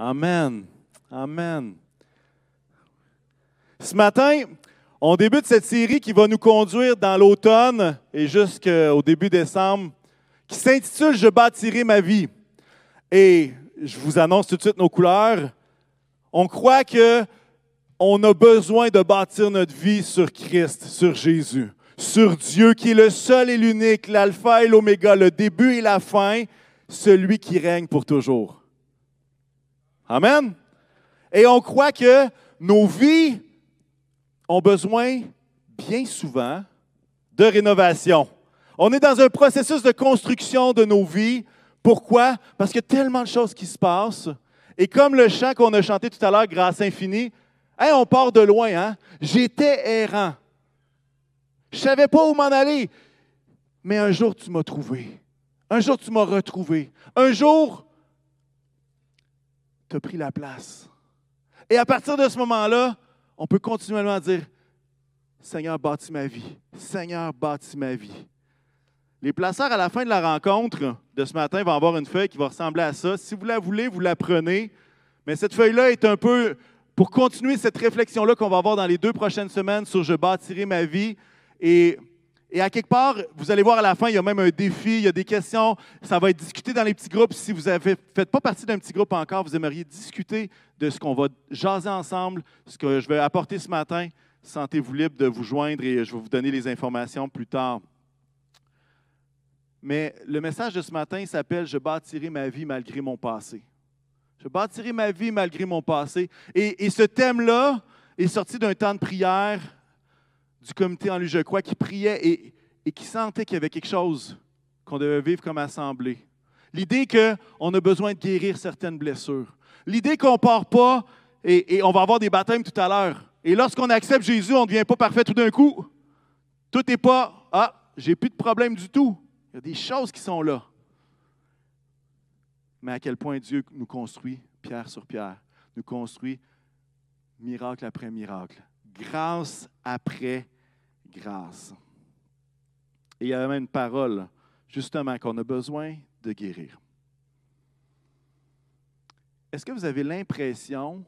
Amen. Amen. Ce matin, on débute cette série qui va nous conduire dans l'automne et jusqu'au début décembre, qui s'intitule Je bâtirai ma vie. Et je vous annonce tout de suite nos couleurs. On croit que on a besoin de bâtir notre vie sur Christ, sur Jésus, sur Dieu qui est le seul et l'unique, l'alpha et l'oméga, le début et la fin, celui qui règne pour toujours. Amen. Et on croit que nos vies ont besoin bien souvent de rénovation. On est dans un processus de construction de nos vies. Pourquoi? Parce qu'il y a tellement de choses qui se passent. Et comme le chant qu'on a chanté tout à l'heure, Grâce infinie, on part de loin, hein? J'étais errant. Je ne savais pas où m'en aller. Mais un jour, tu m'as trouvé. Un jour, tu m'as retrouvé. Un jour, tu as pris la place. Et à partir de ce moment-là, on peut continuellement dire, Seigneur, bâtis ma vie. Seigneur, bâtis ma vie. Les placeurs, à la fin de la rencontre de ce matin, vont avoir une feuille qui va ressembler à ça. Si vous la voulez, vous la prenez. Mais cette feuille-là est un peu pour continuer cette réflexion-là qu'on va avoir dans les deux prochaines semaines sur Je bâtirai ma vie. Et, et, à quelque part, vous allez voir à la fin, il y a même un défi, il y a des questions. Ça va être discuté dans les petits groupes. Si vous ne faites pas partie d'un petit groupe encore, vous aimeriez discuter de ce qu'on va jaser ensemble, ce que je vais apporter ce matin. Sentez-vous libre de vous joindre et je vais vous donner les informations plus tard. Mais le message de ce matin s'appelle Je bâtirai ma vie malgré mon passé. Je bâtirai ma vie malgré mon passé. Et, ce thème-là est sorti d'un temps de prière du comité en lui, je crois, qui priait et, qui sentait qu'il y avait quelque chose qu'on devait vivre comme assemblée. L'idée qu'on a besoin de guérir certaines blessures. L'idée qu'on ne part pas et, et, on va avoir des baptêmes tout à l'heure. Et lorsqu'on accepte Jésus, on ne devient pas parfait tout d'un coup. Tout n'est pas Ah, j'ai plus de problème du tout. Il y a des choses qui sont là. Mais à quel point Dieu nous construit pierre sur pierre, nous construit miracle après miracle, grâce après grâce. Et il y a même une parole, justement, qu'on a besoin de guérir. Est-ce que vous avez l'impression,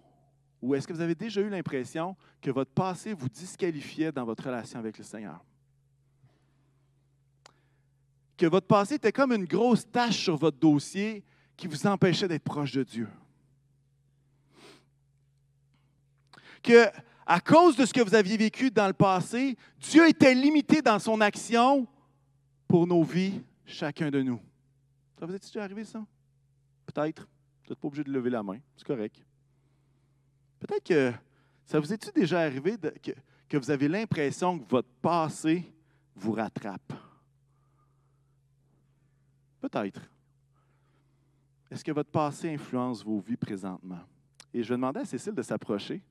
ou est-ce que vous avez déjà eu l'impression que votre passé vous disqualifiait dans votre relation avec le Seigneur? Que votre passé était comme une grosse tâche sur votre dossier qui vous empêchait d'être proche de Dieu? Que à cause de ce que vous aviez vécu dans le passé, Dieu était limité dans son action pour nos vies, chacun de nous. Ça vous est déjà arrivé, ça? Peut-être. Vous n'êtes pas obligé de lever la main. C'est correct. Peut-être que ça vous est-il déjà arrivé que, que vous avez l'impression que votre passé vous rattrape? Peut-être. Est-ce que votre passé influence vos vies présentement? Et je vais demander à Cécile de s'approcher.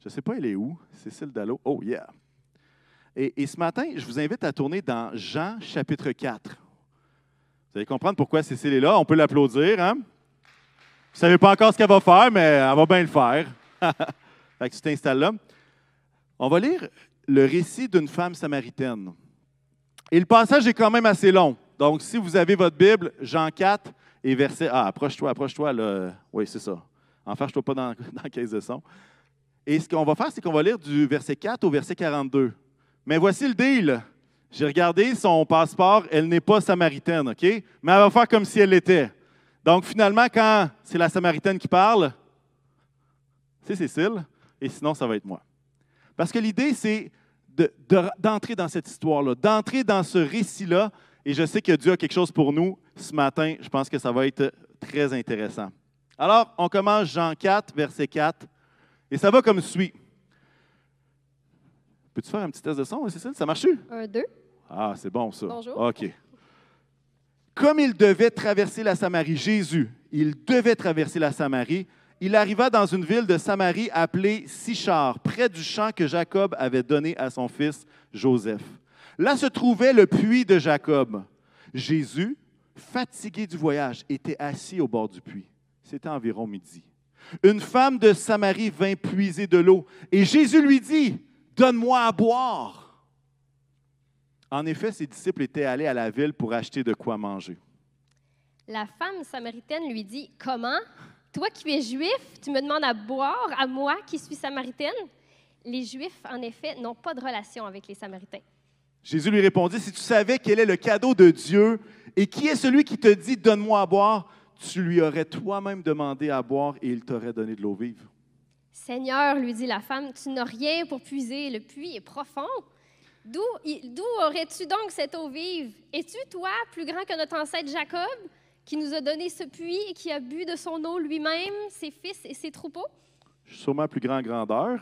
Je ne sais pas, elle est où? Cécile Dallot. Oh, yeah! Et, ce matin, je vous invite à tourner dans Jean chapitre 4. Vous allez comprendre pourquoi Cécile est là. On peut l'applaudir. Hein? Vous ne savez pas encore ce qu'elle va faire, mais elle va bien le faire. fait que tu t'installes là. On va lire le récit d'une femme samaritaine. Et le passage est quand même assez long. Donc, si vous avez votre Bible, Jean 4, et verset. Ah, approche-toi, approche-toi. Oui, c'est ça. Enfarge-toi pas dans, dans la caisse de son. Et ce qu'on va faire, c'est qu'on va lire du verset 4 au verset 42. Mais voici le deal. J'ai regardé son passeport, elle n'est pas samaritaine, OK? Mais elle va faire comme si elle l'était. Donc, finalement, quand c'est la samaritaine qui parle, c'est Cécile, et sinon, ça va être moi. Parce que l'idée, c'est d'entrer dans cette histoire-là, d'entrer dans ce récit-là, et je sais que Dieu a quelque chose pour nous ce matin. Je pense que ça va être très intéressant. Alors, on commence Jean 4, verset 4, et ça va comme suit. Peux-tu faire un petit test de son, Cécile? Ça marche? Un, deux. Ah, c'est bon ça. Bonjour. OK. Comme il devait traverser la Samarie, Jésus, il devait traverser la Samarie, il arriva dans une ville de Samarie appelée Sichar, près du champ que Jacob avait donné à son fils Joseph. Là se trouvait le puits de Jacob. Jésus, fatigué du voyage, était assis au bord du puits. C'était environ midi. Une femme de Samarie vint puiser de l'eau et Jésus lui dit, Donne-moi à boire. En effet, ses disciples étaient allés à la ville pour acheter de quoi manger. La femme samaritaine lui dit, Comment? Toi qui es juif, tu me demandes à boire à moi qui suis samaritaine? Les Juifs, en effet, n'ont pas de relation avec les Samaritains. Jésus lui répondit, si tu savais quel est le cadeau de Dieu et qui est celui qui te dit, donne-moi à boire, tu lui aurais toi-même demandé à boire et il t'aurait donné de l'eau vive. Seigneur, lui dit la femme, tu n'as rien pour puiser, le puits est profond. D'où, aurais-tu donc cette eau vive? Es-tu, toi, plus grand que notre ancêtre Jacob, qui nous a donné ce puits et qui a bu de son eau lui-même, ses fils et ses troupeaux? Je suis sûrement plus grand grandeur.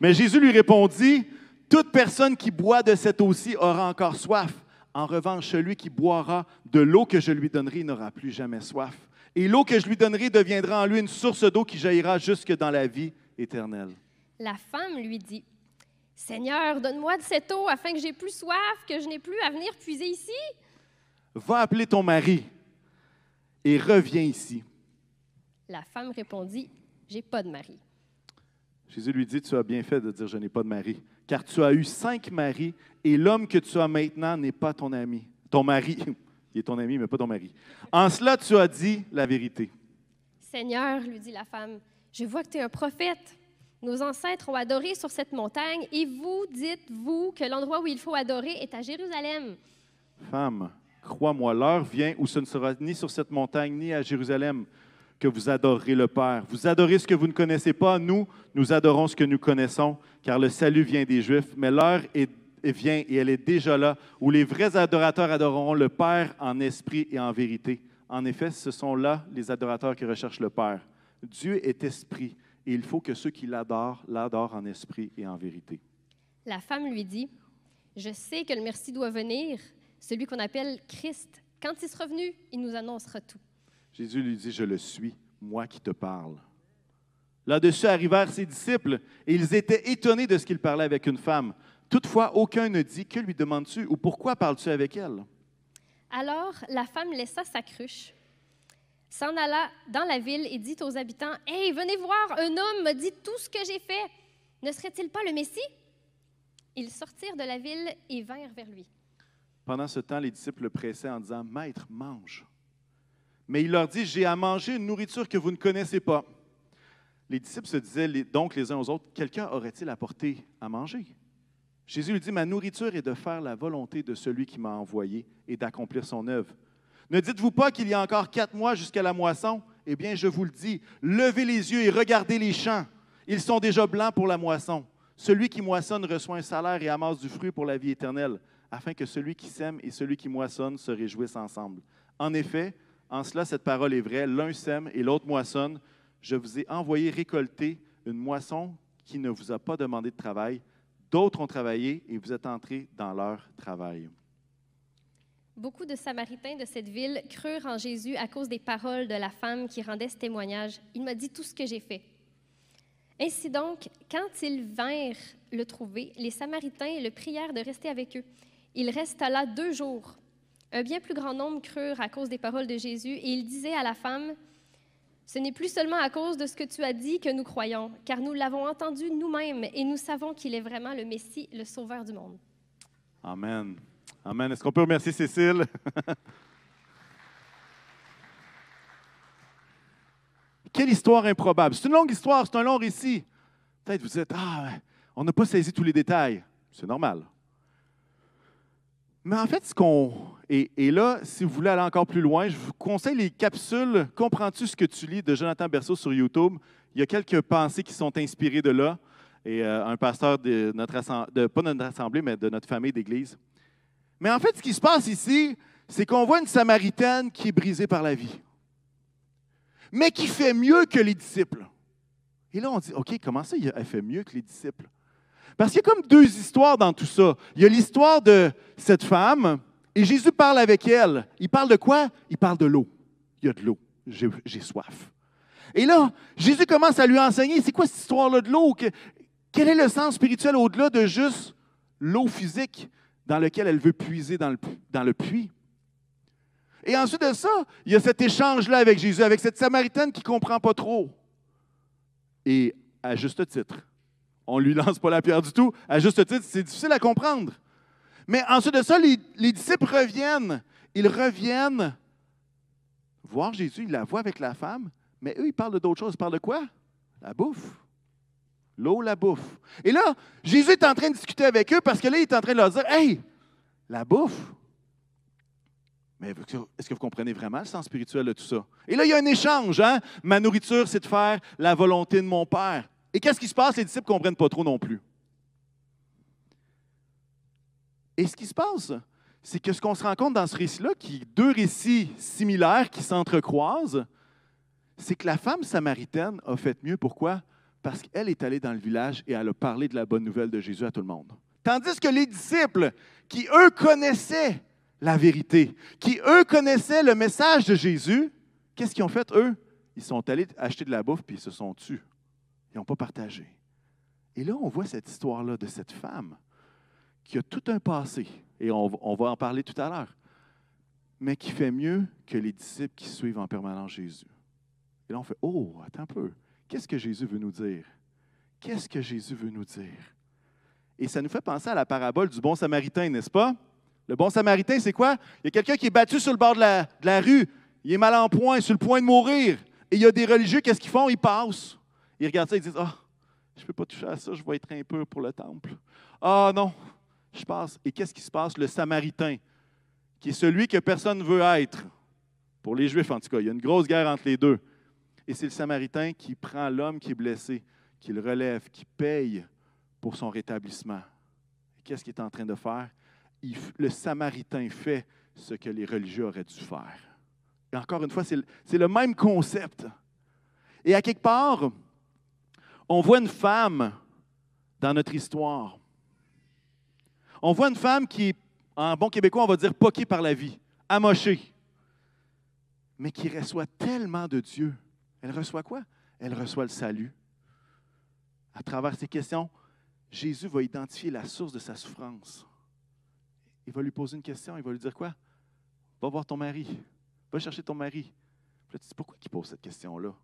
Mais Jésus lui répondit, toute personne qui boit de cette eau-ci aura encore soif. En revanche, celui qui boira de l'eau que je lui donnerai n'aura plus jamais soif. Et l'eau que je lui donnerai deviendra en lui une source d'eau qui jaillira jusque dans la vie éternelle. La femme lui dit, Seigneur, donne-moi de cette eau afin que j'ai plus soif, que je n'ai plus à venir puiser ici. Va appeler ton mari et reviens ici. La femme répondit, J'ai pas de mari. Jésus lui dit, Tu as bien fait de dire, Je n'ai pas de mari, car tu as eu cinq maris, et l'homme que tu as maintenant n'est pas ton ami. Ton mari, il est ton ami, mais pas ton mari. En cela, tu as dit la vérité. Seigneur, lui dit la femme, je vois que tu es un prophète. Nos ancêtres ont adoré sur cette montagne, et vous dites-vous que l'endroit où il faut adorer est à Jérusalem. Femme, crois-moi, l'heure vient où ce ne sera ni sur cette montagne ni à Jérusalem que vous adorerez le Père. Vous adorez ce que vous ne connaissez pas, nous, nous adorons ce que nous connaissons, car le salut vient des Juifs, mais l'heure vient et elle est déjà là, où les vrais adorateurs adoreront le Père en esprit et en vérité. En effet, ce sont là les adorateurs qui recherchent le Père. Dieu est esprit et il faut que ceux qui l'adorent l'adorent en esprit et en vérité. La femme lui dit, Je sais que le merci doit venir, celui qu'on appelle Christ. Quand il sera revenu, il nous annoncera tout. Jésus lui dit, Je le suis, moi qui te parle. Là-dessus arrivèrent ses disciples, et ils étaient étonnés de ce qu'il parlait avec une femme. Toutefois, aucun ne dit, Que lui demandes-tu ou pourquoi parles-tu avec elle? Alors la femme laissa sa cruche, s'en alla dans la ville et dit aux habitants, Hey, venez voir, un homme m'a dit tout ce que j'ai fait. Ne serait-il pas le Messie? Ils sortirent de la ville et vinrent vers lui. Pendant ce temps, les disciples le pressaient en disant, Maître, mange. Mais il leur dit, J'ai à manger une nourriture que vous ne connaissez pas. Les disciples se disaient donc les uns aux autres, Quelqu'un aurait-il apporté à manger? Jésus lui dit, Ma nourriture est de faire la volonté de celui qui m'a envoyé et d'accomplir son œuvre. Ne dites-vous pas qu'il y a encore quatre mois jusqu'à la moisson? Eh bien, je vous le dis, levez les yeux et regardez les champs. Ils sont déjà blancs pour la moisson. Celui qui moissonne reçoit un salaire et amasse du fruit pour la vie éternelle, afin que celui qui sème et celui qui moissonne se réjouissent ensemble. En effet, en cela, cette parole est vraie. L'un sème et l'autre moissonne. Je vous ai envoyé récolter une moisson qui ne vous a pas demandé de travail. D'autres ont travaillé et vous êtes entrés dans leur travail. Beaucoup de Samaritains de cette ville crurent en Jésus à cause des paroles de la femme qui rendait ce témoignage. Il m'a dit tout ce que j'ai fait. Ainsi donc, quand ils vinrent le trouver, les Samaritains le prièrent de rester avec eux. Il resta là deux jours. Un bien plus grand nombre crurent à cause des paroles de Jésus et il disait à la femme, Ce n'est plus seulement à cause de ce que tu as dit que nous croyons, car nous l'avons entendu nous-mêmes et nous savons qu'il est vraiment le Messie, le Sauveur du monde. Amen. Amen. Est-ce qu'on peut remercier Cécile? Quelle histoire improbable. C'est une longue histoire, c'est un long récit. Peut-être vous êtes, ah, on n'a pas saisi tous les détails. C'est normal. Mais en fait, ce qu'on. Et, là, si vous voulez aller encore plus loin, je vous conseille les capsules Comprends-tu ce que tu lis de Jonathan Berceau sur YouTube? Il y a quelques pensées qui sont inspirées de là. Et euh, un pasteur de notre assemblée, pas de notre assemblée, mais de notre famille d'église. Mais en fait, ce qui se passe ici, c'est qu'on voit une Samaritaine qui est brisée par la vie, mais qui fait mieux que les disciples. Et là, on dit, OK, comment ça, elle fait mieux que les disciples? Parce qu'il y a comme deux histoires dans tout ça. Il y a l'histoire de cette femme, et Jésus parle avec elle. Il parle de quoi? Il parle de l'eau. Il y a de l'eau. J'ai soif. Et là, Jésus commence à lui enseigner, c'est quoi cette histoire-là de l'eau? Quel est le sens spirituel au-delà de juste l'eau physique dans laquelle elle veut puiser dans le, puits? Et ensuite de ça, il y a cet échange-là avec Jésus, avec cette Samaritaine qui ne comprend pas trop. Et à juste titre, on ne lui lance pas la pierre du tout. À juste titre, c'est difficile à comprendre. Mais ensuite de ça, les, disciples reviennent. Ils reviennent voir Jésus, ils la voient avec la femme, Mais eux, ils parlent d'autres choses. Ils parlent de quoi? La bouffe. L'eau, la bouffe. Et là, Jésus est en train de discuter avec eux parce que là, il est en train de leur dire Hey, la bouffe. Mais est-ce que vous comprenez vraiment le sens spirituel de tout ça? Et là, il y a un échange. Hein? Ma nourriture, c'est de faire la volonté de mon Père. Et qu'est-ce qui se passe? Les disciples ne comprennent pas trop non plus. Et ce qui se passe, c'est que ce qu'on se rend compte dans ce récit-là, qui est deux récits similaires qui s'entrecroisent, c'est que la femme samaritaine a fait mieux. Pourquoi? Parce qu'elle est allée dans le village et elle a parlé de la bonne nouvelle de Jésus à tout le monde. Tandis que les disciples, qui eux connaissaient la vérité, qui eux connaissaient le message de Jésus, qu'est-ce qu'ils ont fait eux? Ils sont allés acheter de la bouffe puis ils se sont tus. Ils n'ont pas partagé. Et là, on voit cette histoire-là de cette femme qui a tout un passé, et on, va en parler tout à l'heure, mais qui fait mieux que les disciples qui suivent en permanence Jésus. Et là, on fait, oh, attends un peu, qu'est-ce que Jésus veut nous dire? Qu'est-ce que Jésus veut nous dire? Et ça nous fait penser à la parabole du bon samaritain, n'est-ce pas? Le bon samaritain, c'est quoi? Il y a quelqu'un qui est battu sur le bord de la, rue, il est mal en point, sur le point de mourir. Et il y a des religieux, qu'est-ce qu'ils font? Ils passent. Ils regardent ça, ils disent, ah, je ne peux pas toucher à ça, je vais être impur pour le temple. Ah non, je passe. Et qu'est-ce qui se passe? Le Samaritain, qui est celui que personne ne veut être, pour les Juifs en tout cas, il y a une grosse guerre entre les deux. Et c'est le Samaritain qui prend l'homme qui est blessé, qui le relève, qui paye pour son rétablissement. Qu'est-ce qu'il est en train de faire? le Samaritain fait ce que les religieux auraient dû faire. Et encore une fois, c'est le même concept. Et à quelque part, on voit une femme dans notre histoire on voit une femme qui en bon québécois, on va dire poquée par la vie, amochée, mais qui reçoit tellement de Dieu. Elle reçoit quoi? Elle reçoit le salut. À travers ces questions, Jésus va identifier la source de sa souffrance. Il va lui poser une question, il va lui dire quoi? Va voir ton mari, va chercher ton mari. Là, pourquoi il pose cette question-là?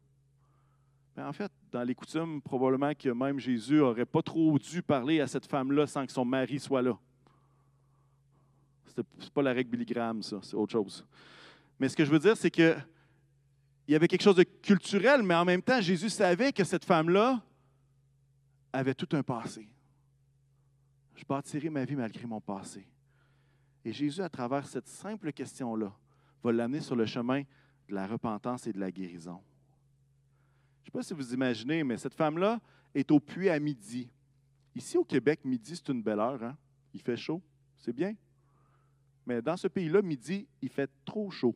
Mais en fait, dans les coutumes, probablement que même Jésus n'aurait pas trop dû parler à cette femme-là sans que son mari soit là. Ce n'est pas la règle Billy ça, c'est autre chose. Mais ce que je veux dire, c'est que il y avait quelque chose de culturel, mais en même temps, Jésus savait que cette femme-là avait tout un passé. Je bâtirai ma vie malgré mon passé. Et Jésus, à travers cette simple question-là, va l'amener sur le chemin de la repentance et de la guérison. Je ne sais pas si vous imaginez, mais cette femme-là est au puits à midi. Ici au Québec, midi, c'est une belle heure. Hein? Il fait chaud. C'est bien. Mais dans ce pays-là, midi, il fait trop chaud.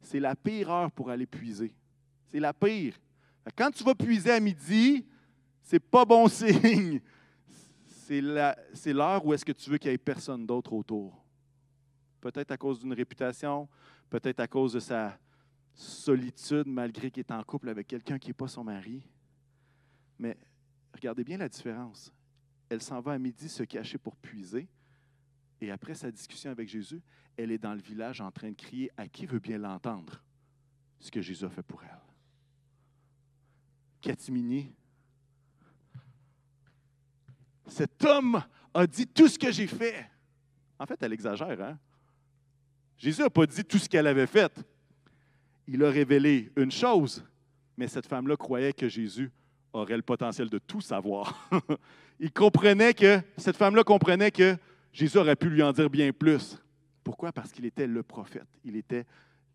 C'est la pire heure pour aller puiser. C'est la pire. Quand tu vas puiser à midi, c'est pas bon signe. C'est l'heure où est-ce que tu veux qu'il n'y ait personne d'autre autour. Peut-être à cause d'une réputation, peut-être à cause de sa solitude malgré qu'il est en couple avec quelqu'un qui n'est pas son mari. Mais regardez bien la différence. Elle s'en va à midi se cacher pour puiser, et après sa discussion avec Jésus, elle est dans le village en train de crier à qui veut bien l'entendre ce que Jésus a fait pour elle. Catimini, cet homme a dit tout ce que j'ai fait. En fait, elle exagère, hein? Jésus n'a pas dit tout ce qu'elle avait fait. Il a révélé une chose, mais cette femme-là croyait que Jésus aurait le potentiel de tout savoir. Il comprenait que, cette femme-là comprenait que Jésus aurait pu lui en dire bien plus. Pourquoi? Parce qu'il était le prophète. Il était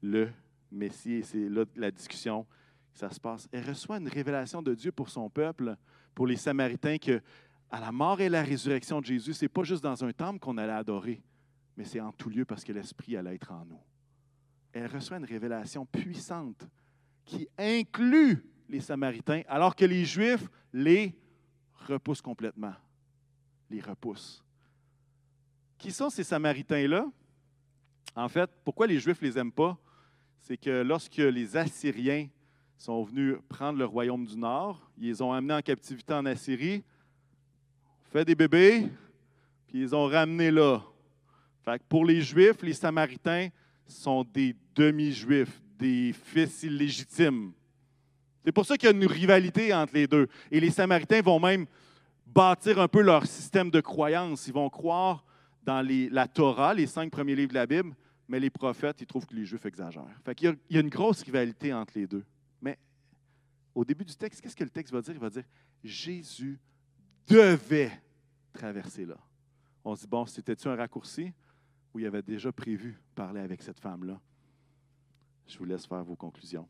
le Messie. C'est là la discussion que ça se passe. Elle reçoit une révélation de Dieu pour son peuple, pour les Samaritains, que à la mort et la résurrection de Jésus, ce n'est pas juste dans un temple qu'on allait adorer, mais c'est en tout lieu parce que l'Esprit allait être en nous. Elle reçoit une révélation puissante qui inclut les Samaritains, alors que les Juifs les repoussent complètement. Les repoussent. Qui sont ces Samaritains-là? En fait, pourquoi les Juifs ne les aiment pas? C'est que lorsque les Assyriens sont venus prendre le royaume du Nord, ils les ont amenés en captivité en Assyrie, fait des bébés, puis ils les ont ramenés là. Fait pour les Juifs, les Samaritains sont des demi-Juifs, des fils illégitimes. C'est pour ça qu'il y a une rivalité entre les deux. Et les Samaritains vont même bâtir un peu leur système de croyance. Ils vont croire dans la Torah, les cinq premiers livres de la Bible, mais les prophètes, ils trouvent que les Juifs exagèrent. Fait il y a une grosse rivalité entre les deux. Mais au début du texte, qu'est-ce que le texte va dire? Il va dire Jésus devait traverser là. On se dit, bon, c'était-tu un raccourci? Ou il avait déjà prévu parler avec cette femme-là? Je vous laisse faire vos conclusions.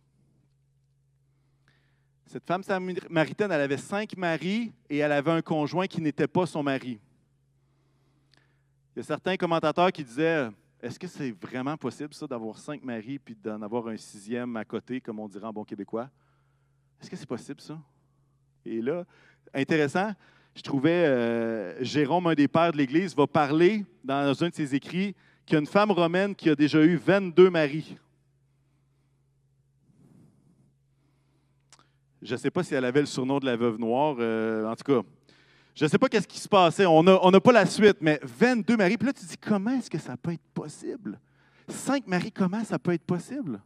Cette femme samaritaine, elle avait cinq maris et elle avait un conjoint qui n'était pas son mari. Il y a certains commentateurs qui disaient Est-ce que c'est vraiment possible, ça, d'avoir cinq maris puis d'en avoir un sixième à côté, comme on dirait en bon québécois? Est-ce que c'est possible, ça? Et là, intéressant, je trouvais euh, Jérôme, un des pères de l'Église, va parler dans un de ses écrits qu'il y a une femme romaine qui a déjà eu 22 maris. Je ne sais pas si elle avait le surnom de la veuve noire. Euh, en tout cas, je ne sais pas qu'est-ce qui se passait. On n'a pas la suite, mais 22 maris. Puis là, tu te dis, comment est-ce que ça peut être possible? Cinq maris, comment ça peut être possible?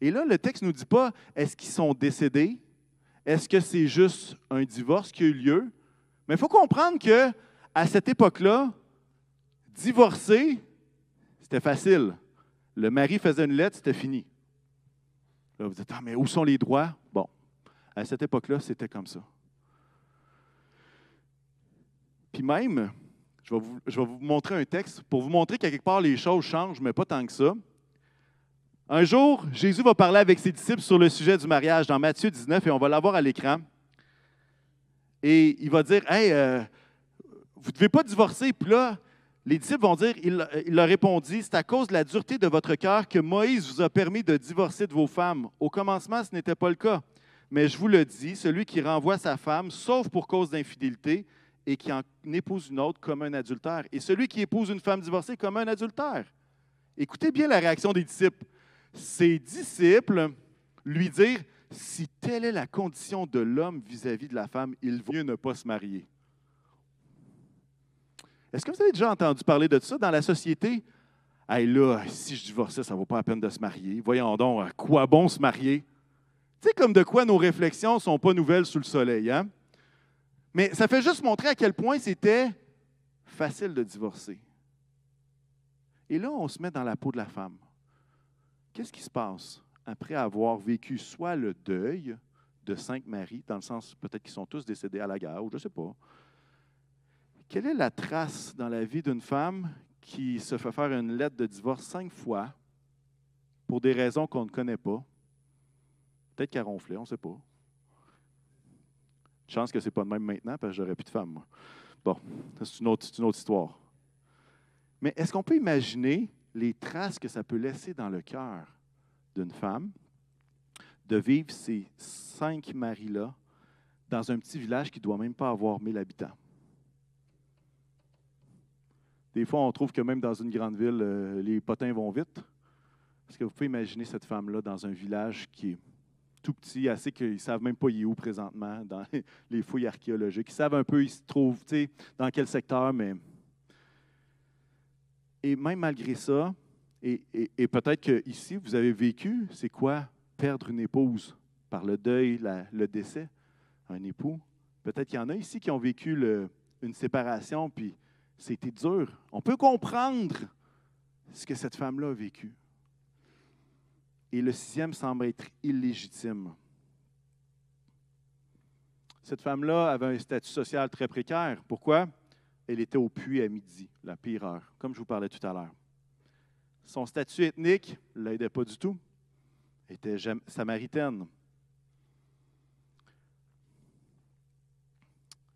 Et là, le texte ne nous dit pas, est-ce qu'ils sont décédés? Est-ce que c'est juste un divorce qui a eu lieu? Mais il faut comprendre que à cette époque-là, divorcer, c'était facile. Le mari faisait une lettre, c'était fini. Là, vous dites, ah, mais où sont les droits? Bon, à cette époque-là, c'était comme ça. Puis même, je vais, vous, je vais, vous, montrer un texte pour vous montrer qu'à quelque part les choses changent, mais pas tant que ça. Un jour, Jésus va parler avec ses disciples sur le sujet du mariage dans Matthieu 19 et on va l'avoir à l'écran. Et il va dire Hey, euh, vous ne devez pas divorcer. Puis là, les disciples vont dire Il, il leur répondit C'est à cause de la dureté de votre cœur que Moïse vous a permis de divorcer de vos femmes. Au commencement, ce n'était pas le cas. Mais je vous le dis celui qui renvoie sa femme, sauf pour cause d'infidélité, et qui en épouse une autre comme un adultère. Et celui qui épouse une femme divorcée comme un adultère. Écoutez bien la réaction des disciples. Ses disciples lui dirent si telle est la condition de l'homme vis-à-vis de la femme, il vaut mieux ne pas se marier. Est-ce que vous avez déjà entendu parler de ça dans la société? Hey là, si je divorçais, ça ne vaut pas la peine de se marier. Voyons donc, à quoi bon se marier? Tu sais, comme de quoi nos réflexions ne sont pas nouvelles sous le soleil. Hein? Mais ça fait juste montrer à quel point c'était facile de divorcer. Et là, on se met dans la peau de la femme. Qu'est-ce qui se passe? Après avoir vécu soit le deuil de cinq maris, dans le sens peut-être qu'ils sont tous décédés à la guerre, ou je ne sais pas. Quelle est la trace dans la vie d'une femme qui se fait faire une lettre de divorce cinq fois pour des raisons qu'on ne connaît pas? Peut-être qu'elle ronflait, on ne sait pas. Chance que ce n'est pas le même maintenant, parce que j'aurais plus de femme. Bon, c'est une autre histoire. Mais est-ce qu'on peut imaginer les traces que ça peut laisser dans le cœur? D'une femme de vivre ces cinq maris-là dans un petit village qui ne doit même pas avoir 1000 habitants. Des fois, on trouve que même dans une grande ville, euh, les potins vont vite. Parce que vous pouvez imaginer cette femme-là dans un village qui est tout petit, assez qu'ils ne savent même pas où présentement, dans les fouilles archéologiques? Ils savent un peu, ils se trouvent, dans quel secteur, mais. Et même malgré ça, et, peut-être qu'ici, vous avez vécu, c'est quoi perdre une épouse par le deuil, le décès, un époux? Peut-être qu'il y en a ici qui ont vécu une séparation, puis c'était dur. On peut comprendre ce que cette femme-là a vécu. Et le sixième semble être illégitime. Cette femme-là avait un statut social très précaire. Pourquoi? Elle était au puits à midi, la pire heure, comme je vous parlais tout à l'heure. Son statut ethnique ne l'aidait pas du tout. Elle était samaritaine.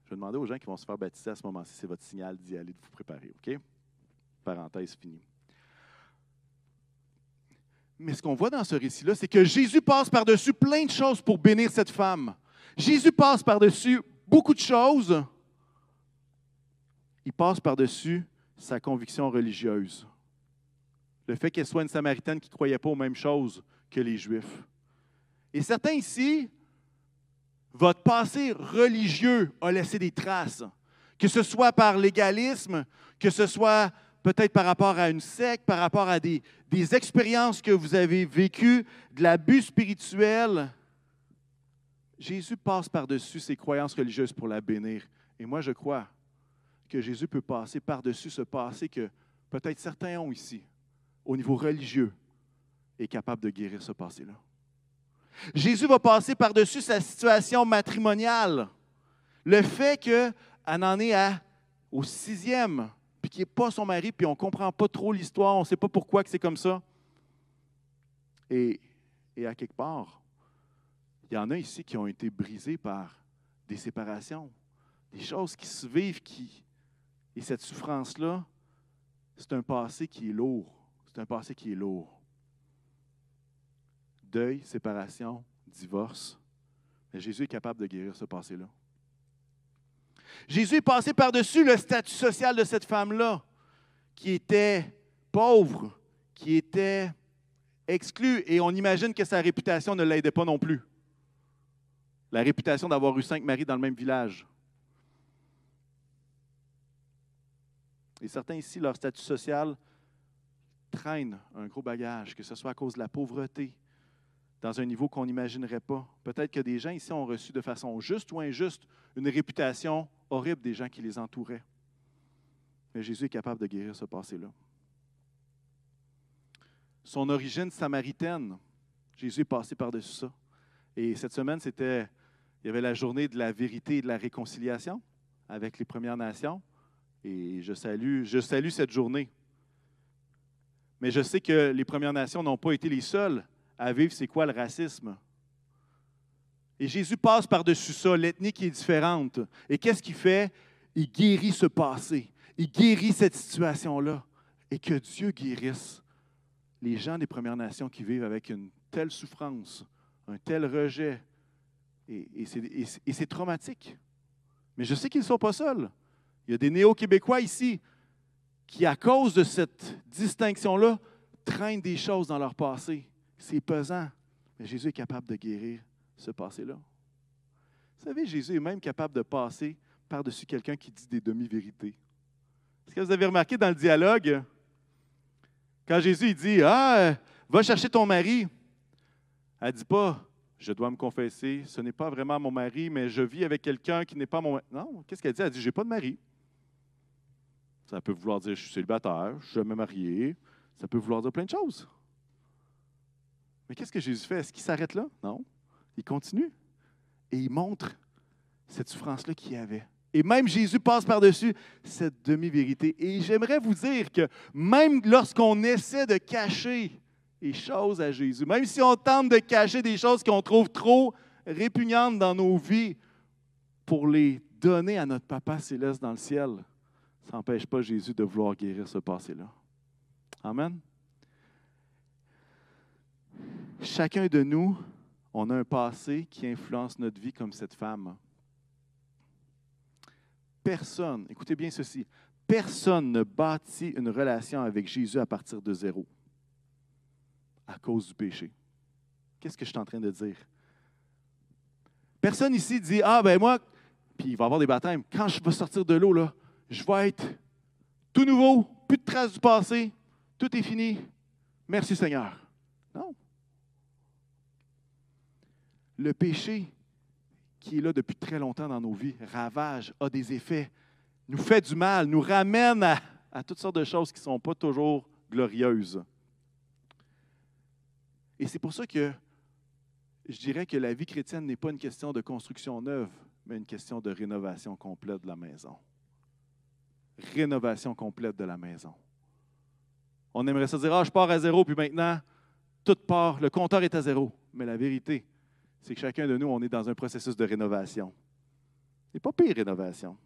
Je vais demander aux gens qui vont se faire baptiser à ce moment-ci, c'est votre signal d'y aller, de vous préparer. OK? Parenthèse finie. Mais ce qu'on voit dans ce récit-là, c'est que Jésus passe par-dessus plein de choses pour bénir cette femme. Jésus passe par-dessus beaucoup de choses. Il passe par-dessus sa conviction religieuse le fait qu'elle soit une Samaritaine qui ne croyait pas aux mêmes choses que les Juifs. Et certains ici, votre passé religieux a laissé des traces, que ce soit par légalisme, que ce soit peut-être par rapport à une secte, par rapport à des, des expériences que vous avez vécues, de l'abus spirituel. Jésus passe par-dessus ces croyances religieuses pour la bénir. Et moi, je crois que Jésus peut passer par-dessus ce passé que peut-être certains ont ici au niveau religieux, est capable de guérir ce passé-là. Jésus va passer par-dessus sa situation matrimoniale. Le fait qu'elle en est à, au sixième, puis qu'il n'est pas son mari, puis on ne comprend pas trop l'histoire, on ne sait pas pourquoi que c'est comme ça. Et, à quelque part, il y en a ici qui ont été brisés par des séparations, des choses qui se vivent, qui, et cette souffrance-là, c'est un passé qui est lourd. C'est un passé qui est lourd. Deuil, séparation, divorce. Mais Jésus est capable de guérir ce passé-là. Jésus est passé par-dessus le statut social de cette femme-là, qui était pauvre, qui était exclue, et on imagine que sa réputation ne l'aidait pas non plus. La réputation d'avoir eu cinq maris dans le même village. Et certains ici, leur statut social traîne un gros bagage, que ce soit à cause de la pauvreté, dans un niveau qu'on n'imaginerait pas. Peut-être que des gens ici ont reçu de façon juste ou injuste une réputation horrible des gens qui les entouraient. Mais Jésus est capable de guérir ce passé-là. Son origine samaritaine, Jésus est passé par-dessus ça. Et cette semaine, c'était, il y avait la journée de la vérité et de la réconciliation avec les Premières Nations. Et je salue, je salue cette journée. Mais je sais que les Premières Nations n'ont pas été les seules à vivre c'est quoi le racisme. Et Jésus passe par-dessus ça, l'ethnie qui est différente. Et qu'est-ce qu'il fait? Il guérit ce passé. Il guérit cette situation-là. Et que Dieu guérisse les gens des Premières Nations qui vivent avec une telle souffrance, un tel rejet. Et, c'est traumatique. Mais je sais qu'ils ne sont pas seuls. Il y a des néo-québécois ici qui, à cause de cette distinction-là, traînent des choses dans leur passé. C'est pesant, mais Jésus est capable de guérir ce passé-là. Vous savez, Jésus est même capable de passer par-dessus quelqu'un qui dit des demi-vérités. Est-ce que vous avez remarqué dans le dialogue, quand Jésus dit Ah, va chercher ton mari, elle ne dit pas Je dois me confesser, ce n'est pas vraiment mon mari, mais je vis avec quelqu'un qui n'est pas mon mari. Non, qu'est-ce qu'elle dit? Elle dit Je n'ai pas de mari. Ça peut vouloir dire je suis célibataire, je suis jamais marié. Ça peut vouloir dire plein de choses. Mais qu'est-ce que Jésus fait? Est-ce qu'il s'arrête là? Non. Il continue. Et il montre cette souffrance-là qu'il y avait. Et même Jésus passe par-dessus cette demi-vérité. Et j'aimerais vous dire que même lorsqu'on essaie de cacher les choses à Jésus, même si on tente de cacher des choses qu'on trouve trop répugnantes dans nos vies pour les donner à notre Papa céleste dans le ciel, n'empêche pas Jésus de vouloir guérir ce passé-là. Amen. Chacun de nous, on a un passé qui influence notre vie comme cette femme. Personne, écoutez bien ceci, personne ne bâtit une relation avec Jésus à partir de zéro à cause du péché. Qu'est-ce que je suis en train de dire? Personne ici dit Ah, ben moi, puis il va y avoir des baptêmes. Quand je vais sortir de l'eau, là, je vais être tout nouveau, plus de traces du passé, tout est fini. Merci Seigneur. Non. Le péché qui est là depuis très longtemps dans nos vies ravage, a des effets, nous fait du mal, nous ramène à, toutes sortes de choses qui ne sont pas toujours glorieuses. Et c'est pour ça que je dirais que la vie chrétienne n'est pas une question de construction neuve, mais une question de rénovation complète de la maison rénovation complète de la maison. On aimerait se dire, ah, je pars à zéro, puis maintenant, tout part, le compteur est à zéro. Mais la vérité, c'est que chacun de nous, on est dans un processus de rénovation. Et pas pire rénovation.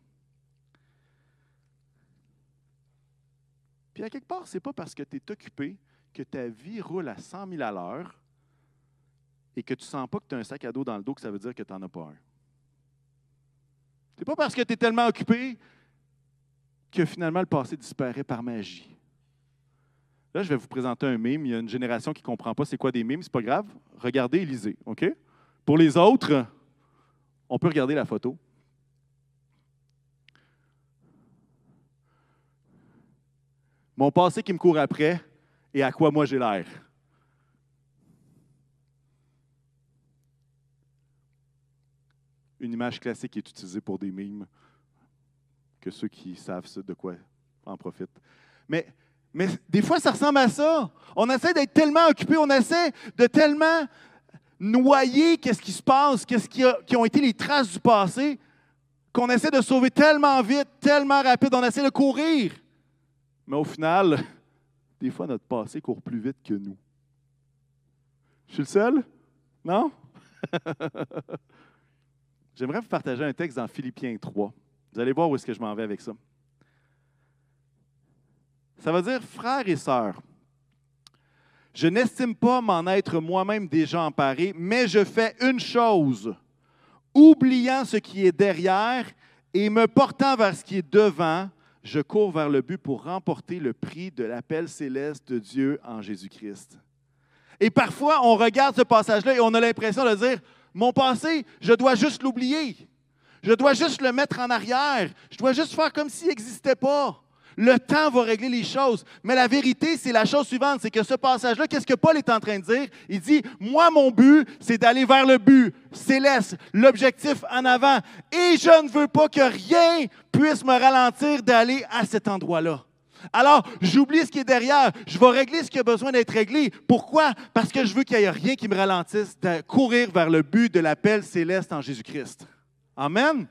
Puis à quelque part, ce n'est pas parce que tu es occupé que ta vie roule à 100 000 à l'heure et que tu sens pas que tu as un sac à dos dans le dos que ça veut dire que tu n'en as pas un. Ce n'est pas parce que tu es tellement occupé que finalement le passé disparaît par magie. Là, je vais vous présenter un mime. Il y a une génération qui ne comprend pas c'est quoi des mimes. C'est pas grave. Regardez et lisez. OK? Pour les autres, on peut regarder la photo. Mon passé qui me court après et à quoi moi j'ai l'air. Une image classique est utilisée pour des mimes que ceux qui savent de quoi en profitent. Mais, mais des fois, ça ressemble à ça. On essaie d'être tellement occupé, on essaie de tellement noyer qu'est-ce qui se passe, qu'est-ce qui, qui ont été les traces du passé, qu'on essaie de sauver tellement vite, tellement rapide, on essaie de courir. Mais au final, des fois, notre passé court plus vite que nous. Je suis le seul? Non? J'aimerais vous partager un texte dans Philippiens 3. Vous allez voir où est-ce que je m'en vais avec ça. Ça va dire, frères et sœurs, je n'estime pas m'en être moi-même déjà emparé, mais je fais une chose, oubliant ce qui est derrière et me portant vers ce qui est devant, je cours vers le but pour remporter le prix de l'appel céleste de Dieu en Jésus-Christ. Et parfois, on regarde ce passage-là et on a l'impression de dire, mon passé, je dois juste l'oublier. Je dois juste le mettre en arrière. Je dois juste faire comme s'il n'existait pas. Le temps va régler les choses. Mais la vérité, c'est la chose suivante, c'est que ce passage-là, qu'est-ce que Paul est en train de dire? Il dit, moi, mon but, c'est d'aller vers le but céleste, l'objectif en avant. Et je ne veux pas que rien puisse me ralentir d'aller à cet endroit-là. Alors, j'oublie ce qui est derrière. Je vais régler ce qui a besoin d'être réglé. Pourquoi? Parce que je veux qu'il n'y ait rien qui me ralentisse de courir vers le but de l'appel céleste en Jésus-Christ. Amen.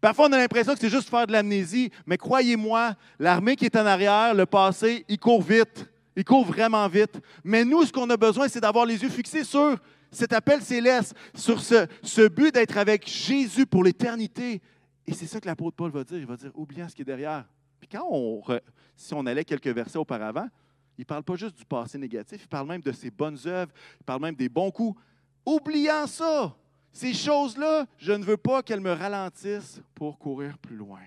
Parfois, on a l'impression que c'est juste faire de l'amnésie, mais croyez-moi, l'armée qui est en arrière, le passé, il court vite. Il court vraiment vite. Mais nous, ce qu'on a besoin, c'est d'avoir les yeux fixés sur cet appel céleste, sur ce, but d'être avec Jésus pour l'éternité. Et c'est ça que l'apôtre Paul va dire. Il va dire, oubliant ce qui est derrière. Puis quand on, si on allait quelques versets auparavant, il ne parle pas juste du passé négatif, il parle même de ses bonnes œuvres, il parle même des bons coups. Oubliant ça, ces choses-là, je ne veux pas qu'elles me ralentissent pour courir plus loin.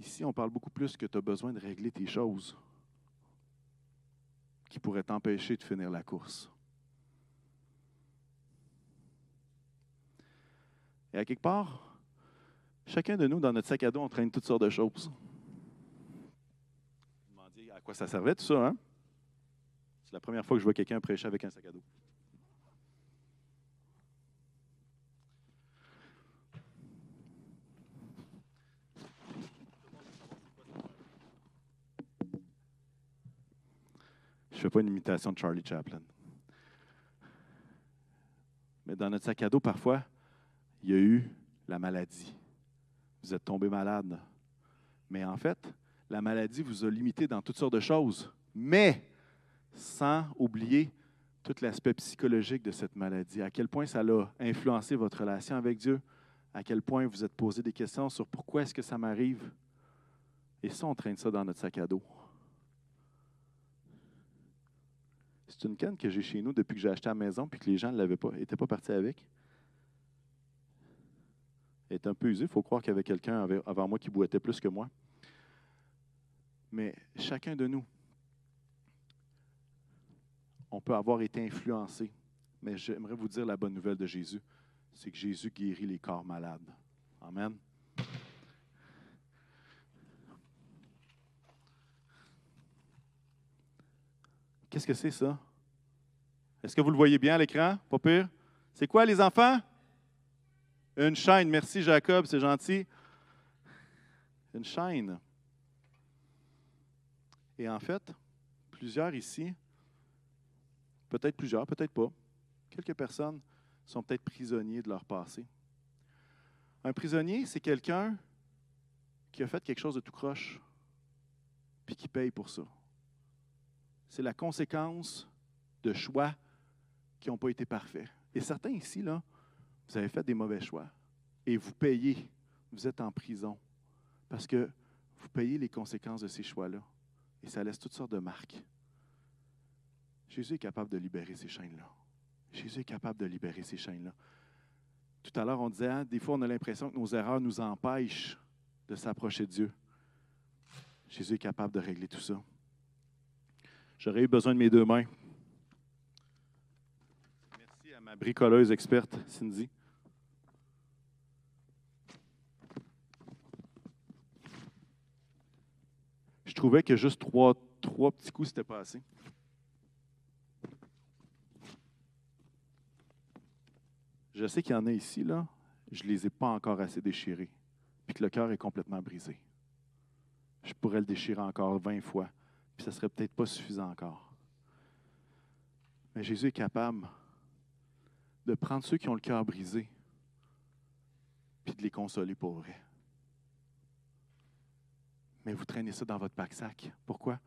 Ici, on parle beaucoup plus que tu as besoin de régler tes choses qui pourraient t'empêcher de finir la course. Et à quelque part, chacun de nous, dans notre sac à dos, on traîne toutes sortes de choses. Vous me demandiez à ça servait tout ça, hein? C'est la première fois que je vois quelqu'un prêcher avec un sac à dos. Je ne fais pas une imitation de Charlie Chaplin. Mais dans notre sac à dos, parfois, il y a eu la maladie. Vous êtes tombé malade. Mais en fait, la maladie vous a limité dans toutes sortes de choses. Mais sans oublier tout l'aspect psychologique de cette maladie, à quel point ça a influencé votre relation avec Dieu, à quel point vous êtes posé des questions sur pourquoi est-ce que ça m'arrive. Et ça, on traîne ça dans notre sac à dos. C'est une canne que j'ai chez nous depuis que j'ai acheté à la maison puis que les gens ne l'avaient pas, n'étaient pas partis avec. Elle est un peu usée. Il faut croire qu'il y avait quelqu'un avant moi qui boitait plus que moi. Mais chacun de nous, on peut avoir été influencé. Mais j'aimerais vous dire la bonne nouvelle de Jésus, c'est que Jésus guérit les corps malades. Amen. Qu'est-ce que c'est ça? Est-ce que vous le voyez bien à l'écran? Pas pire? C'est quoi, les enfants? Une chaîne. Merci, Jacob, c'est gentil. Une chaîne. Et en fait, plusieurs ici, peut-être plusieurs, peut-être pas, quelques personnes sont peut-être prisonniers de leur passé. Un prisonnier, c'est quelqu'un qui a fait quelque chose de tout croche, puis qui paye pour ça. C'est la conséquence de choix qui n'ont pas été parfaits. Et certains ici, là, vous avez fait des mauvais choix. Et vous payez. Vous êtes en prison. Parce que vous payez les conséquences de ces choix-là. Et ça laisse toutes sortes de marques. Jésus est capable de libérer ces chaînes-là. Jésus est capable de libérer ces chaînes-là. Tout à l'heure, on disait, hein, des fois, on a l'impression que nos erreurs nous empêchent de s'approcher de Dieu. Jésus est capable de régler tout ça. J'aurais eu besoin de mes deux mains. Merci à ma bricoleuse experte, Cindy. Trouvais que juste trois, trois petits coups, c'était pas assez. Je sais qu'il y en a ici, là, je ne les ai pas encore assez déchirés, puis que le cœur est complètement brisé. je pourrais le déchirer encore 20 fois, puis ça ne serait peut-être pas suffisant encore. Mais Jésus est capable de prendre ceux qui ont le cœur brisé, puis de les consoler pour vrai. Mais vous traînez ça dans votre pack-sac. Pourquoi?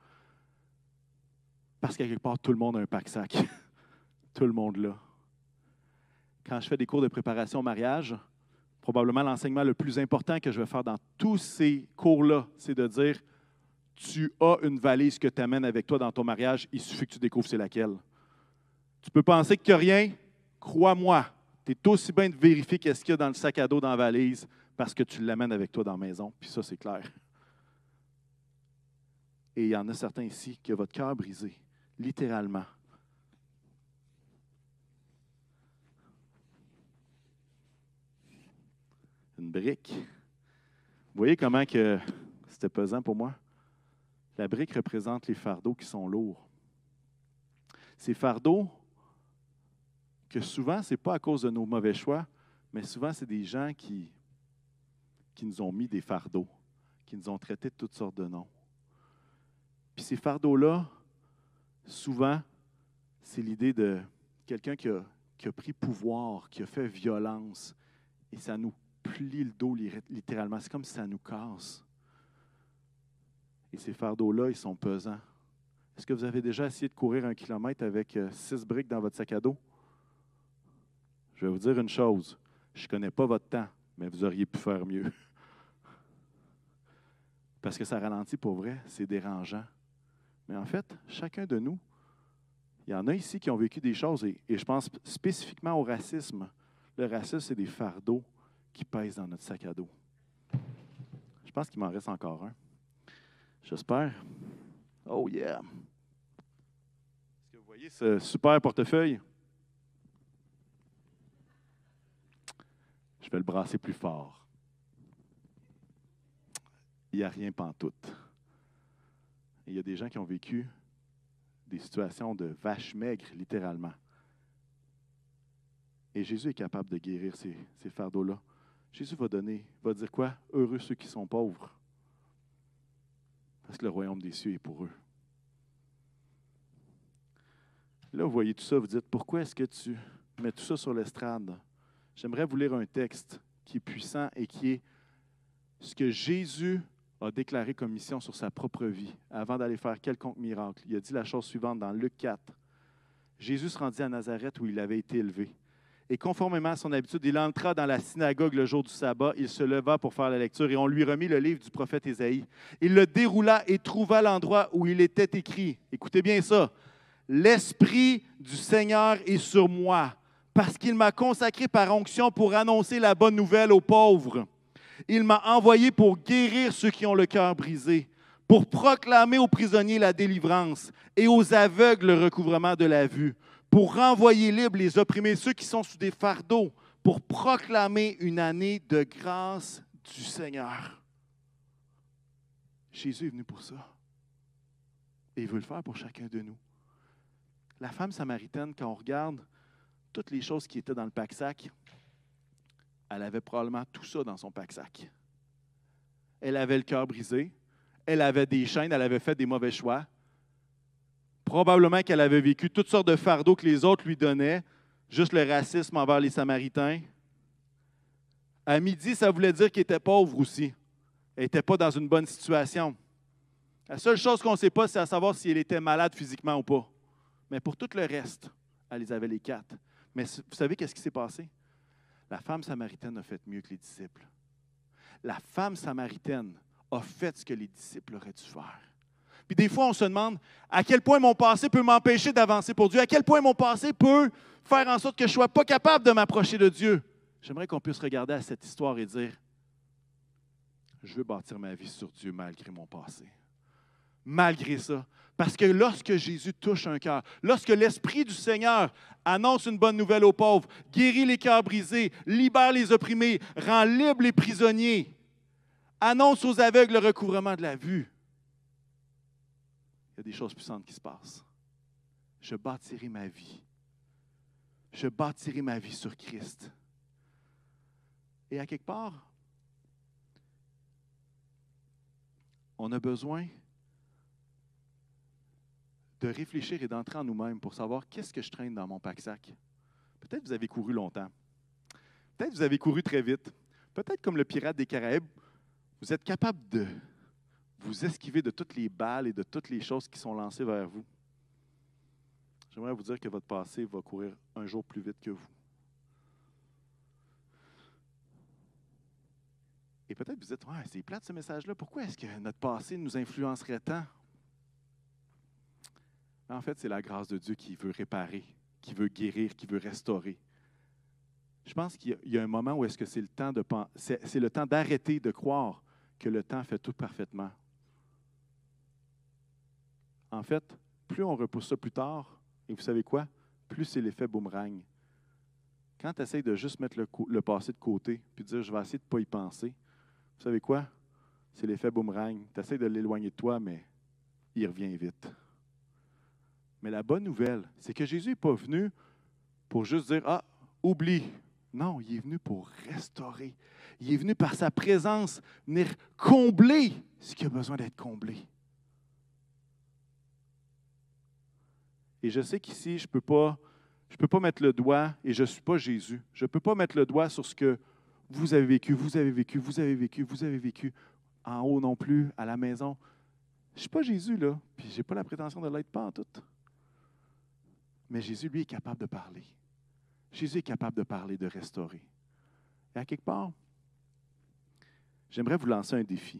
Parce qu'à quelque part, tout le monde a un pack-sac. tout le monde l'a. Quand je fais des cours de préparation au mariage, probablement l'enseignement le plus important que je vais faire dans tous ces cours-là, c'est de dire tu as une valise que tu amènes avec toi dans ton mariage, il suffit que tu découvres c'est laquelle. Tu peux penser qu'il n'y a rien, crois-moi, tu es aussi bien de vérifier qu'est-ce qu'il y a dans le sac à dos, dans la valise, parce que tu l'amènes avec toi dans la maison, puis ça, c'est clair. Et il y en a certains ici qui ont votre cœur brisé, littéralement. une brique. Vous voyez comment que c'était pesant pour moi? La brique représente les fardeaux qui sont lourds. Ces fardeaux, que souvent, ce n'est pas à cause de nos mauvais choix, mais souvent, c'est des gens qui, qui nous ont mis des fardeaux, qui nous ont traités de toutes sortes de noms. Puis ces fardeaux-là, souvent, c'est l'idée de quelqu'un qui a, pris pouvoir, qui a fait violence, et ça nous plie le dos littéralement. C'est comme si ça nous casse. Et ces fardeaux-là, ils sont pesants. Est-ce que vous avez déjà essayé de courir un kilomètre avec euh, six briques dans votre sac à dos? Je vais vous dire une chose. Je ne connais pas votre temps, mais vous auriez pu faire mieux. Parce que ça ralentit pour vrai, c'est dérangeant. Mais en fait, chacun de nous, il y en a ici qui ont vécu des choses, et, je pense spécifiquement au racisme. Le racisme, c'est des fardeaux qui pèse dans notre sac à dos. Je pense qu'il m'en reste encore un. J'espère. Oh yeah! Est-ce que vous voyez ce super portefeuille? Je vais le brasser plus fort. Il n'y a rien pantoute. Il y a des gens qui ont vécu des situations de vache maigre, littéralement. Et Jésus est capable de guérir ces, ces fardeaux-là. Jésus va donner, va dire quoi? Heureux ceux qui sont pauvres. Parce que le royaume des cieux est pour eux. Là, vous voyez tout ça, vous dites, pourquoi est-ce que tu mets tout ça sur l'estrade? J'aimerais vous lire un texte qui est puissant et qui est ce que Jésus a déclaré comme mission sur sa propre vie avant d'aller faire quelconque miracle. Il a dit la chose suivante dans Luc 4. Jésus se rendit à Nazareth où il avait été élevé. Et conformément à son habitude, il entra dans la synagogue le jour du sabbat, il se leva pour faire la lecture et on lui remit le livre du prophète Ésaïe. Il le déroula et trouva l'endroit où il était écrit. Écoutez bien ça. L'Esprit du Seigneur est sur moi parce qu'il m'a consacré par onction pour annoncer la bonne nouvelle aux pauvres. Il m'a envoyé pour guérir ceux qui ont le cœur brisé, pour proclamer aux prisonniers la délivrance et aux aveugles le recouvrement de la vue, pour renvoyer libres les opprimés, ceux qui sont sous des fardeaux, pour proclamer une année de grâce du Seigneur. Jésus est venu pour ça. Et il veut le faire pour chacun de nous. La femme samaritaine, quand on regarde toutes les choses qui étaient dans le pack-sac, elle avait probablement tout ça dans son pack-sac. Elle avait le cœur brisé, elle avait des chaînes, elle avait fait des mauvais choix, Probablement qu'elle avait vécu toutes sortes de fardeaux que les autres lui donnaient, juste le racisme envers les Samaritains. À midi, ça voulait dire qu'elle était pauvre aussi. Elle n'était pas dans une bonne situation. La seule chose qu'on ne sait pas, c'est à savoir si elle était malade physiquement ou pas. Mais pour tout le reste, elle les avait les quatre. Mais vous savez qu'est-ce qui s'est passé? La femme samaritaine a fait mieux que les disciples. La femme samaritaine a fait ce que les disciples auraient dû faire. Puis des fois, on se demande à quel point mon passé peut m'empêcher d'avancer pour Dieu, à quel point mon passé peut faire en sorte que je ne sois pas capable de m'approcher de Dieu? J'aimerais qu'on puisse regarder à cette histoire et dire, je veux bâtir ma vie sur Dieu malgré mon passé. Malgré ça. Parce que lorsque Jésus touche un cœur, lorsque l'Esprit du Seigneur annonce une bonne nouvelle aux pauvres, guérit les cœurs brisés, libère les opprimés, rend libres les prisonniers, annonce aux aveugles le recouvrement de la vue, il y a des choses puissantes qui se passent. Je bâtirai ma vie. Je bâtirai ma vie sur Christ. Et à quelque part, on a besoin de réfléchir et d'entrer en nous-mêmes pour savoir qu'est-ce que je traîne dans mon pack-sac. Peut-être vous avez couru longtemps. Peut-être vous avez couru très vite. Peut-être comme le pirate des Caraïbes, vous êtes capable de vous esquiver de toutes les balles et de toutes les choses qui sont lancées vers vous. J'aimerais vous dire que votre passé va courir un jour plus vite que vous. Et peut-être vous dites, ouais, c'est plate ce message-là. Pourquoi est-ce que notre passé nous influencerait tant? En fait, c'est la grâce de Dieu qui veut réparer, qui veut guérir, qui veut restaurer. Je pense qu'il y a un moment où est-ce que c'est le temps de c'est d'arrêter de croire que le temps fait tout parfaitement. En fait, plus on repousse ça plus tard, et vous savez quoi? Plus c'est l'effet boomerang. Quand tu essaies de juste mettre le, passé de côté, puis de dire je vais essayer de ne pas y penser, vous savez quoi? C'est l'effet boomerang. Tu essaies de l'éloigner de toi, mais il revient vite. Mais la bonne nouvelle, c'est que Jésus n'est pas venu pour juste dire Ah, oublie. Non, il est venu pour restaurer. Il est venu par sa présence venir combler ce qui a besoin d'être comblé. Et je sais qu'ici, je ne peux, pas, peux pas mettre le doigt, et je ne suis pas Jésus, je ne peux pas mettre le doigt sur ce que vous avez vécu, vous avez vécu, vous avez vécu, vous avez vécu, en haut non plus, à la maison. Je ne suis pas Jésus, là, puis je n'ai pas la prétention de l'être pas en tout. Mais Jésus, lui, est capable de parler. Jésus est capable de parler, de restaurer. Et à quelque part, j'aimerais vous lancer un défi.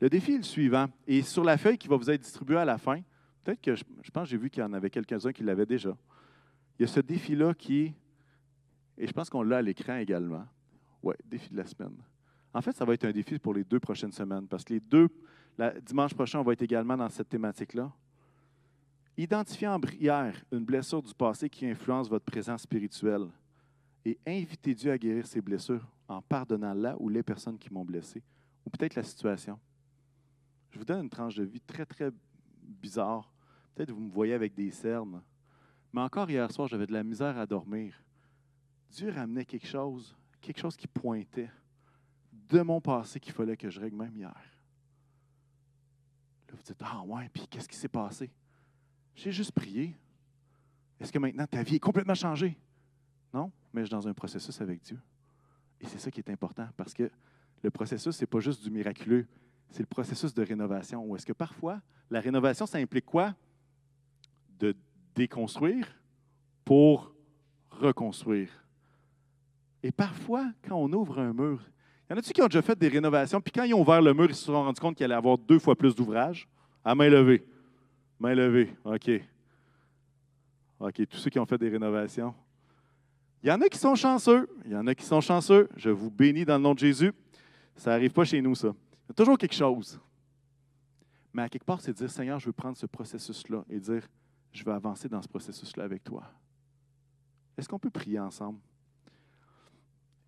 Le défi est le suivant. Et sur la feuille qui va vous être distribuée à la fin, peut-être que je, pense que j'ai vu qu'il y en avait quelques-uns qui l'avaient déjà. Il y a ce défi-là qui et je pense qu'on l'a à l'écran également. Oui, défi de la semaine. En fait, ça va être un défi pour les deux prochaines semaines, parce que les deux, dimanche prochain, on va être également dans cette thématique-là. Identifiez en prière une blessure du passé qui influence votre présent spirituel et invitez Dieu à guérir ces blessures en pardonnant là ou les personnes qui m'ont blessé, ou peut-être la situation. Je vous donne une tranche de vie très, très bizarre. Peut-être vous me voyez avec des cernes. Mais encore hier soir, j'avais de la misère à dormir. Dieu ramenait quelque chose, quelque chose qui pointait de mon passé qu'il fallait que je règle même hier. Là, vous dites, ah ouais, puis qu'est-ce qui s'est passé? J'ai juste prié. Est-ce que maintenant ta vie est complètement changée? Non, mais je suis dans un processus avec Dieu. Et c'est ça qui est important parce que le processus, ce n'est pas juste du miraculeux, c'est le processus de rénovation. Ou est-ce que parfois, la rénovation, ça implique quoi? De déconstruire pour reconstruire. Et parfois, quand on ouvre un mur, il y en a-tu qui ont déjà fait des rénovations, puis quand ils ont ouvert le mur, ils se sont rendus compte qu'il allait avoir deux fois plus d'ouvrages? À main levée. Main levée. OK. OK, tous ceux qui ont fait des rénovations. Il y en a qui sont chanceux. Il y en a qui sont chanceux. Je vous bénis dans le nom de Jésus. Ça n'arrive pas chez nous, ça. Il y a toujours quelque chose. Mais à quelque part, c'est dire, Seigneur, je veux prendre ce processus-là et dire, je veux avancer dans ce processus-là avec toi. Est-ce qu'on peut prier ensemble?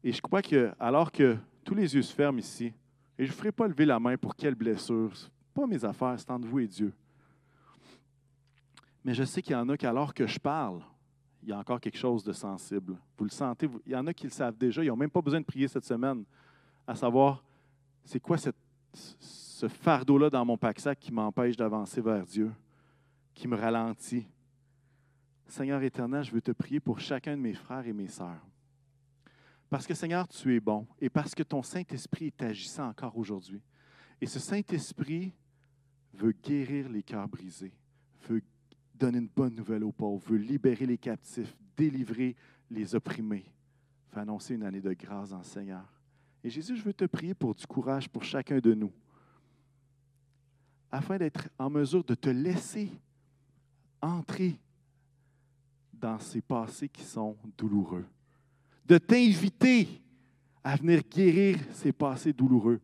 Et je crois que, alors que tous les yeux se ferment ici, et je ne ferai pas lever la main pour quelle blessure, pas mes affaires, c'est entre vous et Dieu. Mais je sais qu'il y en a qui, alors que je parle, il y a encore quelque chose de sensible. Vous le sentez, il y en a qui le savent déjà, ils n'ont même pas besoin de prier cette semaine, à savoir, c'est quoi ce fardeau-là dans mon pack-sac qui m'empêche d'avancer vers Dieu, qui me ralentit. Seigneur éternel, je veux te prier pour chacun de mes frères et mes sœurs. Parce que Seigneur, tu es bon et parce que ton Saint-Esprit est agissant encore aujourd'hui. Et ce Saint-Esprit veut guérir les cœurs brisés, veut donner une bonne nouvelle aux pauvres, veut libérer les captifs, délivrer les opprimés, veut annoncer une année de grâce en Seigneur. Et Jésus, je veux te prier pour du courage pour chacun de nous, afin d'être en mesure de te laisser entrer dans ces passés qui sont douloureux de t'inviter à venir guérir ces passés douloureux.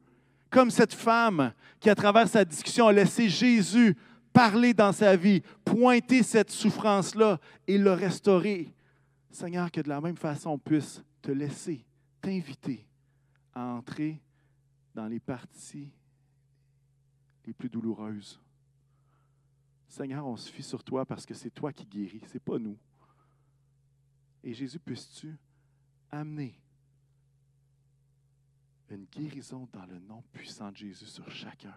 Comme cette femme qui, à travers sa discussion, a laissé Jésus parler dans sa vie, pointer cette souffrance-là et le restaurer. Seigneur, que de la même façon, on puisse te laisser, t'inviter à entrer dans les parties les plus douloureuses. Seigneur, on se fie sur toi parce que c'est toi qui guéris, ce n'est pas nous. Et Jésus, puisses-tu amener une guérison dans le nom puissant de Jésus sur chacun.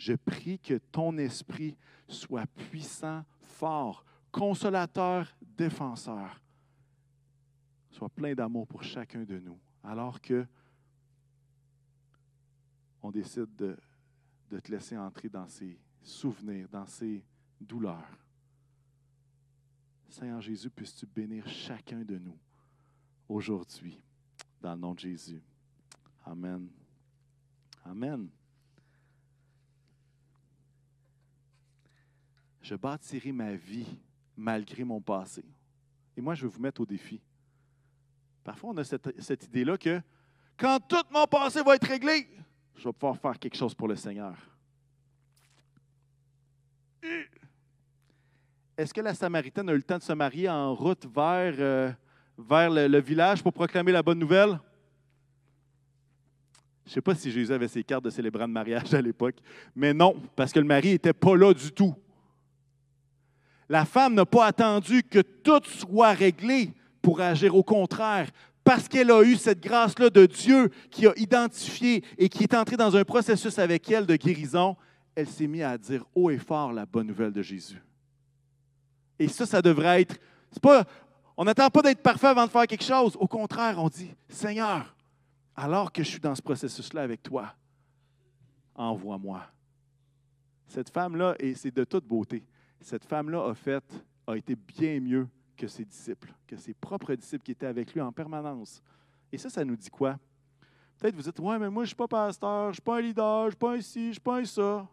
Je prie que ton esprit soit puissant, fort, consolateur, défenseur, soit plein d'amour pour chacun de nous, alors que on décide de, de te laisser entrer dans ces souvenirs, dans ces douleurs. Seigneur Jésus, puisses-tu bénir chacun de nous aujourd'hui, dans le nom de Jésus. Amen. Amen. Je bâtirai ma vie malgré mon passé. Et moi, je vais vous mettre au défi. Parfois, on a cette, idée-là que quand tout mon passé va être réglé, je vais pouvoir faire quelque chose pour le Seigneur. Est-ce que la Samaritaine a eu le temps de se marier en route vers, euh, le village pour proclamer la bonne nouvelle? Je ne sais pas si Jésus avait ses cartes de célébrant de mariage à l'époque, mais non, parce que le mari n'était pas là du tout. La femme n'a pas attendu que tout soit réglé pour agir. Au contraire, parce qu'elle a eu cette grâce-là de Dieu qui a identifié et qui est entré dans un processus avec elle de guérison, elle s'est mise à dire haut et fort la bonne nouvelle de Jésus. Et ça, ça devrait être. C'est pas, on n'attend pas d'être parfait avant de faire quelque chose. Au contraire, on dit Seigneur, alors que je suis dans ce processus-là avec toi, envoie-moi. Cette femme-là, et c'est de toute beauté, cette femme-là a fait, a été bien mieux que ses disciples, que ses propres disciples qui étaient avec lui en permanence. Et ça, ça nous dit quoi? Peut-être vous dites, ouais, mais moi, je ne suis pas pasteur, je ne suis pas un leader, je ne suis pas un ci, je ne suis pas un ça.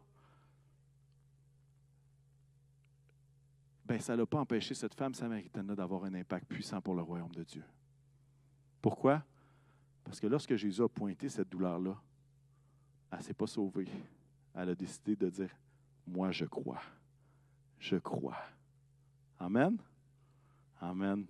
Ben, ça n'a pas empêché cette femme samaritaine-là d'avoir un impact puissant pour le royaume de Dieu. Pourquoi? Parce que lorsque Jésus a pointé cette douleur-là, elle ne s'est pas sauvée. Elle a décidé de dire, moi, je crois. Je crois. Amen. Amen.